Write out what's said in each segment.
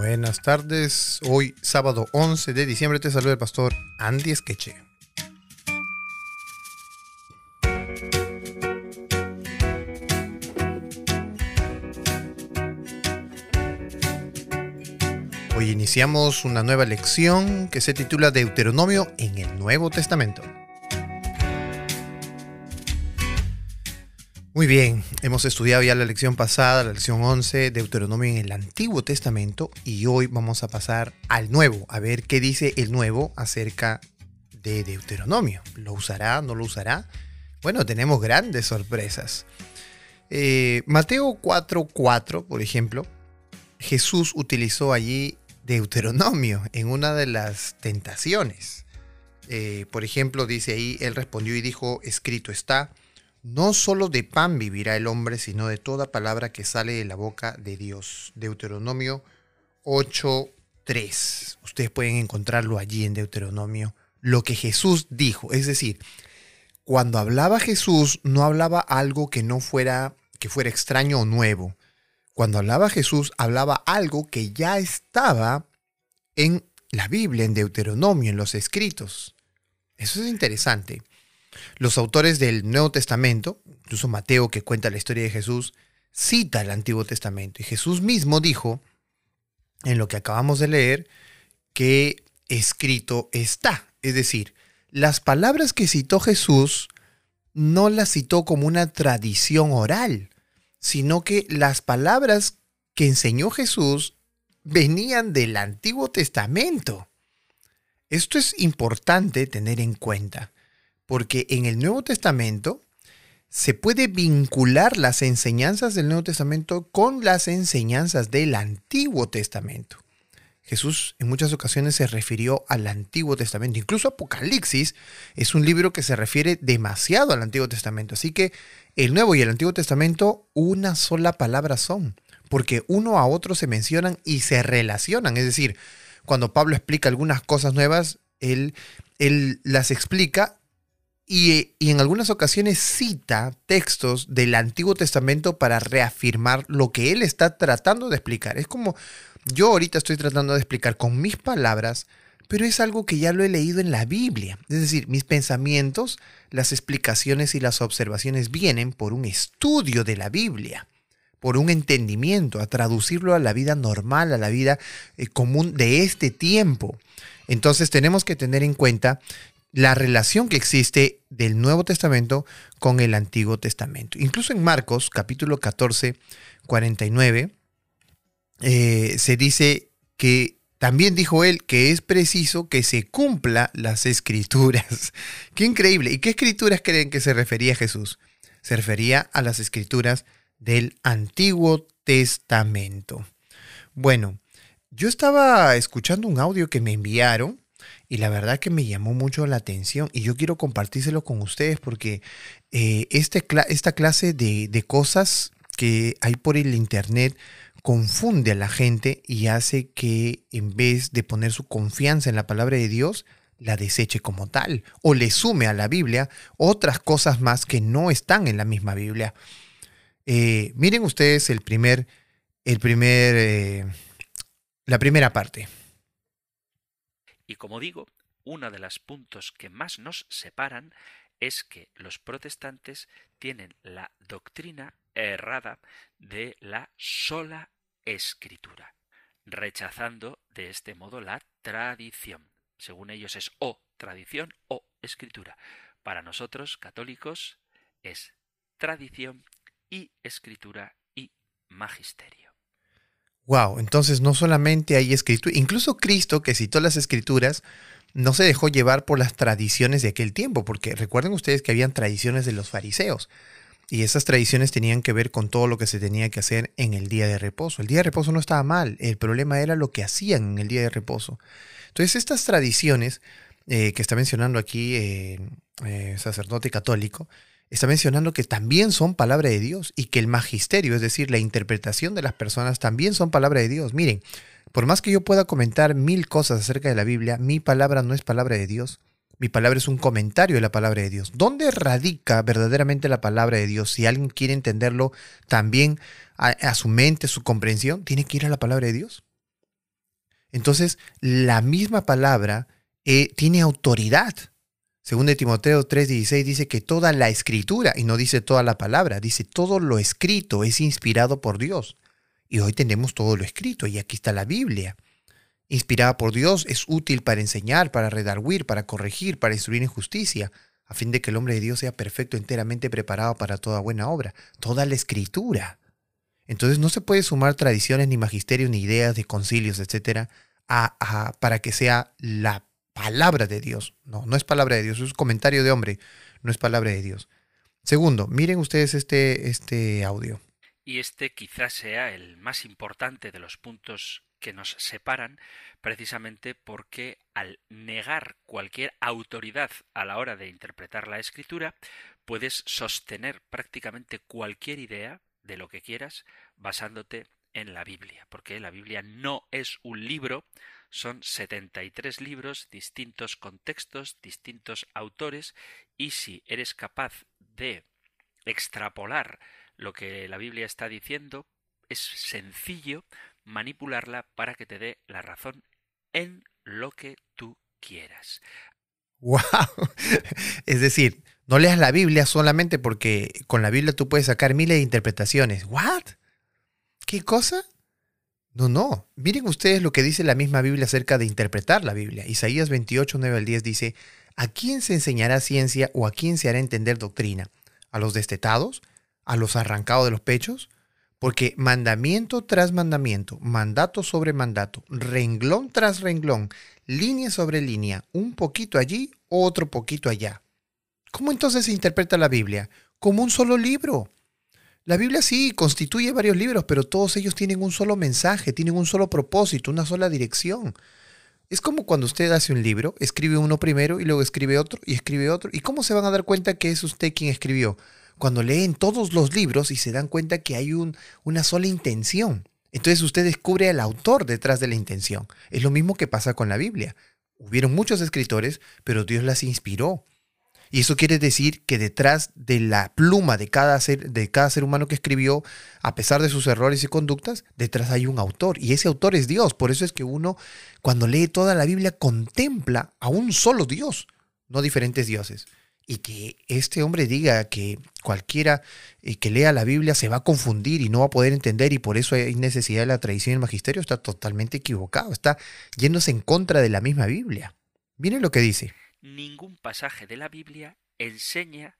Buenas tardes, hoy sábado 11 de diciembre te saluda el pastor Andy Esqueche. Hoy iniciamos una nueva lección que se titula Deuteronomio en el Nuevo Testamento. Muy bien, hemos estudiado ya la lección pasada, la lección 11, Deuteronomio en el Antiguo Testamento, y hoy vamos a pasar al Nuevo, a ver qué dice el Nuevo acerca de Deuteronomio. ¿Lo usará? ¿No lo usará? Bueno, tenemos grandes sorpresas. Eh, Mateo 4.4, por ejemplo, Jesús utilizó allí Deuteronomio en una de las tentaciones. Eh, por ejemplo, dice ahí, él respondió y dijo, escrito está, no solo de pan vivirá el hombre, sino de toda palabra que sale de la boca de Dios. Deuteronomio 8.3. Ustedes pueden encontrarlo allí en Deuteronomio, lo que Jesús dijo. Es decir, cuando hablaba Jesús, no hablaba algo que no fuera, que fuera extraño o nuevo. Cuando hablaba Jesús, hablaba algo que ya estaba en la Biblia, en Deuteronomio, en los escritos. Eso es interesante. Los autores del Nuevo Testamento, incluso Mateo que cuenta la historia de Jesús, cita el Antiguo Testamento. Y Jesús mismo dijo, en lo que acabamos de leer, que escrito está. Es decir, las palabras que citó Jesús no las citó como una tradición oral, sino que las palabras que enseñó Jesús venían del Antiguo Testamento. Esto es importante tener en cuenta porque en el Nuevo Testamento se puede vincular las enseñanzas del Nuevo Testamento con las enseñanzas del Antiguo Testamento. Jesús en muchas ocasiones se refirió al Antiguo Testamento. Incluso Apocalipsis es un libro que se refiere demasiado al Antiguo Testamento. Así que el Nuevo y el Antiguo Testamento una sola palabra son, porque uno a otro se mencionan y se relacionan. Es decir, cuando Pablo explica algunas cosas nuevas, él, él las explica y, en algunas ocasiones cita textos del Antiguo Testamento para reafirmar lo que él está tratando de explicar. Es como yo ahorita estoy tratando de explicar con mis palabras, pero es algo que ya lo he leído en la Biblia. Es decir, mis pensamientos, las explicaciones y las observaciones vienen por un estudio de la Biblia, por un entendimiento, a traducirlo a la vida normal, a la vida eh, común de este tiempo. Entonces tenemos que tener en cuenta la relación que existe del Nuevo Testamento con el Antiguo Testamento. Incluso en Marcos capítulo 14, 49, eh, se dice que también dijo él que es preciso que se cumpla las escrituras. Qué increíble. ¿Y qué escrituras creen que se refería Jesús? Se refería a las escrituras del Antiguo Testamento. Bueno, yo estaba escuchando un audio que me enviaron y la verdad que me llamó mucho la atención y yo quiero compartírselo con ustedes porque eh, este esta clase de, de cosas que hay por el internet confunde a la gente y hace que en vez de poner su confianza en la palabra de Dios, la deseche como tal o le sume a la Biblia otras cosas más que no están en la misma Biblia. Eh, miren ustedes el primer, el primer, eh, la primera parte. Y como digo, uno de los puntos que más nos separan es que los protestantes tienen la doctrina errada de la sola escritura, rechazando de este modo la tradición. Según ellos es o tradición o escritura. Para nosotros, católicos, es tradición y escritura y magisterio. Wow, entonces no solamente hay escritura, incluso Cristo que citó las escrituras no se dejó llevar por las tradiciones de aquel tiempo, porque recuerden ustedes que habían tradiciones de los fariseos y esas tradiciones tenían que ver con todo lo que se tenía que hacer en el día de reposo. El día de reposo no estaba mal, el problema era lo que hacían en el día de reposo. Entonces estas tradiciones eh, que está mencionando aquí eh, eh, sacerdote católico, está mencionando que también son palabra de Dios y que el magisterio, es decir, la interpretación de las personas, también son palabra de Dios. Miren, por más que yo pueda comentar mil cosas acerca de la Biblia, mi palabra no es palabra de Dios. Mi palabra es un comentario de la palabra de Dios. ¿Dónde radica verdaderamente la palabra de Dios? Si alguien quiere entenderlo también a, su mente, su comprensión, tiene que ir a la palabra de Dios. Entonces, la misma palabra eh, tiene autoridad. Según de Timoteo 3:16 dice que toda la escritura, y no dice toda la palabra, dice todo lo escrito es inspirado por Dios. Y hoy tenemos todo lo escrito, y aquí está la Biblia. Inspirada por Dios es útil para enseñar, para redarguir, para corregir, para instruir en justicia, a fin de que el hombre de Dios sea perfecto, enteramente preparado para toda buena obra. Toda la escritura. Entonces no se puede sumar tradiciones, ni magisterios, ni ideas de concilios, etcétera, para que sea la palabra de Dios. No, no es palabra de Dios, es comentario de hombre, no es palabra de Dios. Segundo, miren ustedes este, este audio. Y este quizás sea el más importante de los puntos que nos separan, precisamente porque al negar cualquier autoridad a la hora de interpretar la escritura, puedes sostener prácticamente cualquier idea de lo que quieras basándote en la Biblia, porque la Biblia no es un libro, son 73 libros, distintos contextos, distintos autores, y si eres capaz de extrapolar lo que la Biblia está diciendo, es sencillo manipularla para que te dé la razón en lo que tú quieras. ¡Wow! Es decir, no leas la Biblia solamente porque con la Biblia tú puedes sacar miles de interpretaciones. ¿What? ¿Qué cosa? No, no. Miren ustedes lo que dice la misma Biblia acerca de interpretar la Biblia. Isaías 28, 9 al 10 dice, ¿a quién se enseñará ciencia o a quién se hará entender doctrina? ¿A los destetados? ¿A los arrancados de los pechos? Porque mandamiento tras mandamiento, mandato sobre mandato, renglón tras renglón, línea sobre línea, un poquito allí, otro poquito allá. ¿Cómo entonces se interpreta la Biblia? Como un solo libro. La Biblia sí constituye varios libros, pero todos ellos tienen un solo mensaje, tienen un solo propósito, una sola dirección. Es como cuando usted hace un libro, escribe uno primero y luego escribe otro y escribe otro. ¿Y cómo se van a dar cuenta que es usted quien escribió? cuando leen todos los libros y se dan cuenta que hay un, una sola intención. Entonces usted descubre al autor detrás de la intención. Es lo mismo que pasa con la Biblia. Hubieron muchos escritores, pero Dios las inspiró. Y eso quiere decir que detrás de la pluma de cada, ser, de cada ser humano que escribió, a pesar de sus errores y conductas, detrás hay un autor. Y ese autor es Dios. Por eso es que uno, cuando lee toda la Biblia, contempla a un solo Dios, no diferentes dioses y que este hombre diga que cualquiera eh, que lea la Biblia se va a confundir y no va a poder entender y por eso hay necesidad de la tradición y el magisterio, está totalmente equivocado, está yéndose en contra de la misma Biblia. Miren lo que dice. Ningún pasaje de la Biblia enseña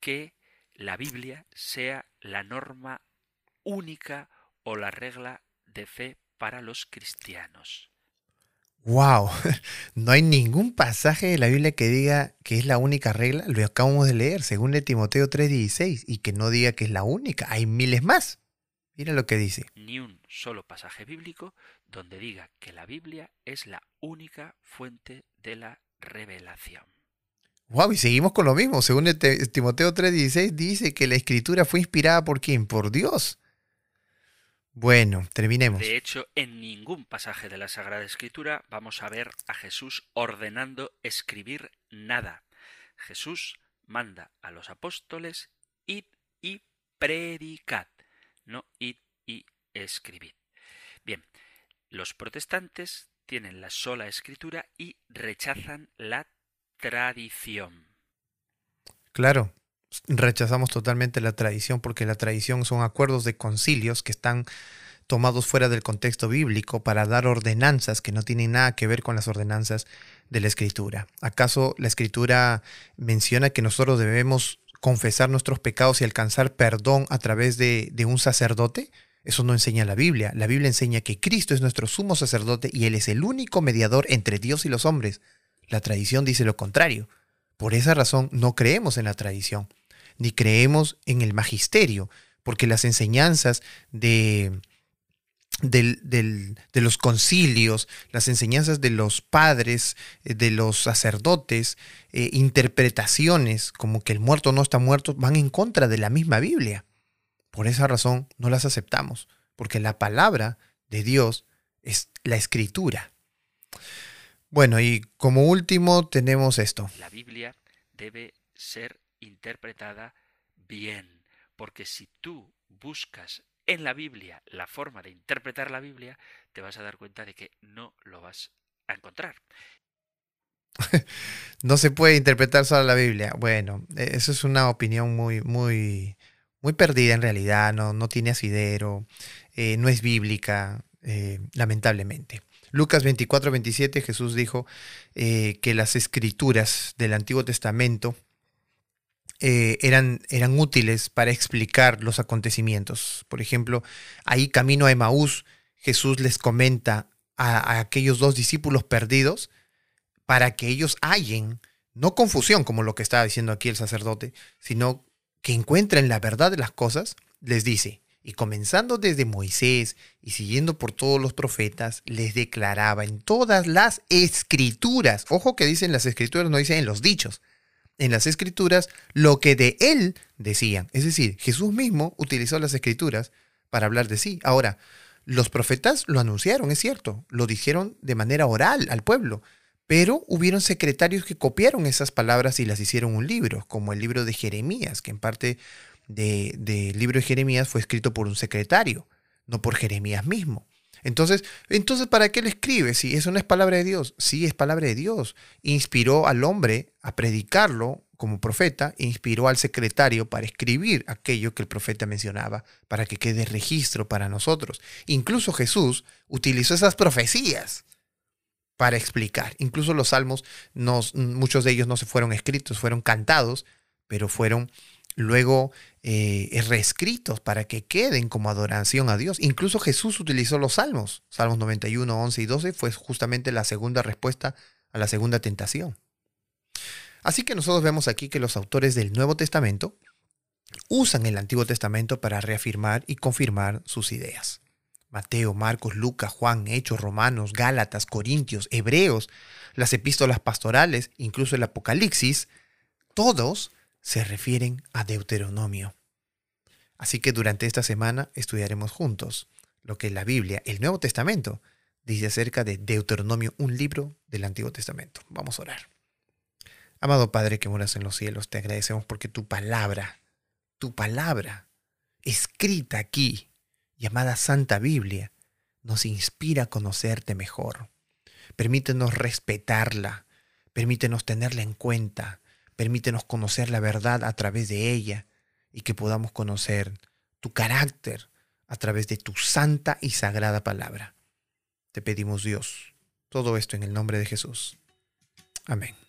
que la Biblia sea la norma única o la regla de fe para los cristianos. Wow, no hay ningún pasaje de la Biblia que diga que es la única regla. Lo acabamos de leer, según el Timoteo 3:16, y que no diga que es la única. Hay miles más. Mira lo que dice. Ni un solo pasaje bíblico donde diga que la Biblia es la única fuente de la revelación. Wow, y seguimos con lo mismo. Según el Timoteo 3:16 dice que la escritura fue inspirada por quién? Por Dios. Bueno, terminemos. De hecho, en ningún pasaje de la Sagrada Escritura vamos a ver a Jesús ordenando escribir nada. Jesús manda a los apóstoles id y predicad, no id y escribid. Bien, los protestantes tienen la sola escritura y rechazan la tradición. Claro, rechazamos totalmente la tradición porque la tradición son acuerdos de concilios que están tomados fuera del contexto bíblico para dar ordenanzas que no tienen nada que ver con las ordenanzas de la escritura. ¿Acaso la escritura menciona que nosotros debemos confesar nuestros pecados y alcanzar perdón a través de, de un sacerdote? Eso no enseña la Biblia. La Biblia enseña que Cristo es nuestro sumo sacerdote y Él es el único mediador entre Dios y los hombres. La tradición dice lo contrario. Por esa razón no creemos en la tradición, ni creemos en el magisterio, porque las enseñanzas de, de los concilios, las enseñanzas de los padres, eh, de los sacerdotes, eh, interpretaciones como que el muerto no está muerto, van en contra de la misma Biblia. Por esa razón no las aceptamos, porque la palabra de Dios es la escritura. Bueno, y como último tenemos esto. La Biblia debe ser interpretada bien, porque si tú buscas en la Biblia, la forma de interpretar la Biblia, te vas a dar cuenta de que no lo vas a encontrar. no se puede interpretar solo la Biblia. Bueno, e, eso es una opinión muy, muy, muy perdida en realidad, no, no tiene asidero, eh, no es bíblica, eh, lamentablemente. Lucas 24, 27, Jesús dijo eh, que las escrituras del Antiguo Testamento eran, eran útiles para explicar los acontecimientos. Por ejemplo, ahí camino a Emaús, Jesús les comenta a aquellos dos discípulos perdidos, para que ellos hallen, no confusión como lo que estaba diciendo aquí el sacerdote, sino que encuentren la verdad de las cosas, les dice, y comenzando desde Moisés y siguiendo por todos los profetas, les declaraba en todas las escrituras, ojo que dicen las escrituras, no dicen en los dichos, en las escrituras lo que de él decían. Es decir, Jesús mismo utilizó las escrituras para hablar de sí. Ahora, los profetas lo anunciaron, es cierto, lo dijeron de manera oral al pueblo, pero hubieron secretarios que copiaron esas palabras y las hicieron un libro, como el libro de Jeremías, que en parte del de libro de Jeremías fue escrito por un secretario, no por Jeremías mismo. Entonces, entonces, ¿para qué le escribe? Si eso no es palabra de Dios, sí es palabra de Dios. Inspiró al hombre a predicarlo como profeta, inspiró al secretario para escribir aquello que el profeta mencionaba, para que quede registro para nosotros. Incluso Jesús utilizó esas profecías para explicar. Incluso los salmos, muchos de ellos no se fueron escritos, fueron cantados, pero fueron luego eh, reescritos para que queden como adoración a Dios. Incluso Jesús utilizó los salmos. Salmos 91, 11 y 12 fue justamente la segunda respuesta a la segunda tentación. Así que nosotros vemos aquí que los autores del Nuevo Testamento usan el Antiguo Testamento para reafirmar y confirmar sus ideas. Mateo, Marcos, Lucas, Juan, Hechos, Romanos, Gálatas, Corintios, Hebreos, las epístolas pastorales, incluso el Apocalipsis, todos se refieren a Deuteronomio. Así que durante esta semana estudiaremos juntos lo que la Biblia, el Nuevo Testamento, dice acerca de Deuteronomio, un libro del Antiguo Testamento. Vamos a orar. Amado Padre que moras en los cielos, te agradecemos porque tu palabra, tu palabra, escrita aquí, llamada Santa Biblia, nos inspira a conocerte mejor. Permítenos respetarla, permítenos tenerla en cuenta, permítenos conocer la verdad a través de ella y que podamos conocer tu carácter a través de tu santa y sagrada palabra. Te pedimos Dios, todo esto en el nombre de Jesús. Amén.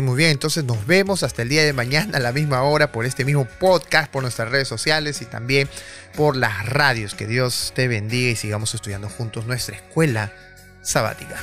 Muy bien. Entonces nos vemos hasta el día de mañana a la misma hora por este mismo podcast, por nuestras redes sociales y también por las radios. Que Dios te bendiga y sigamos estudiando juntos nuestra escuela sabática.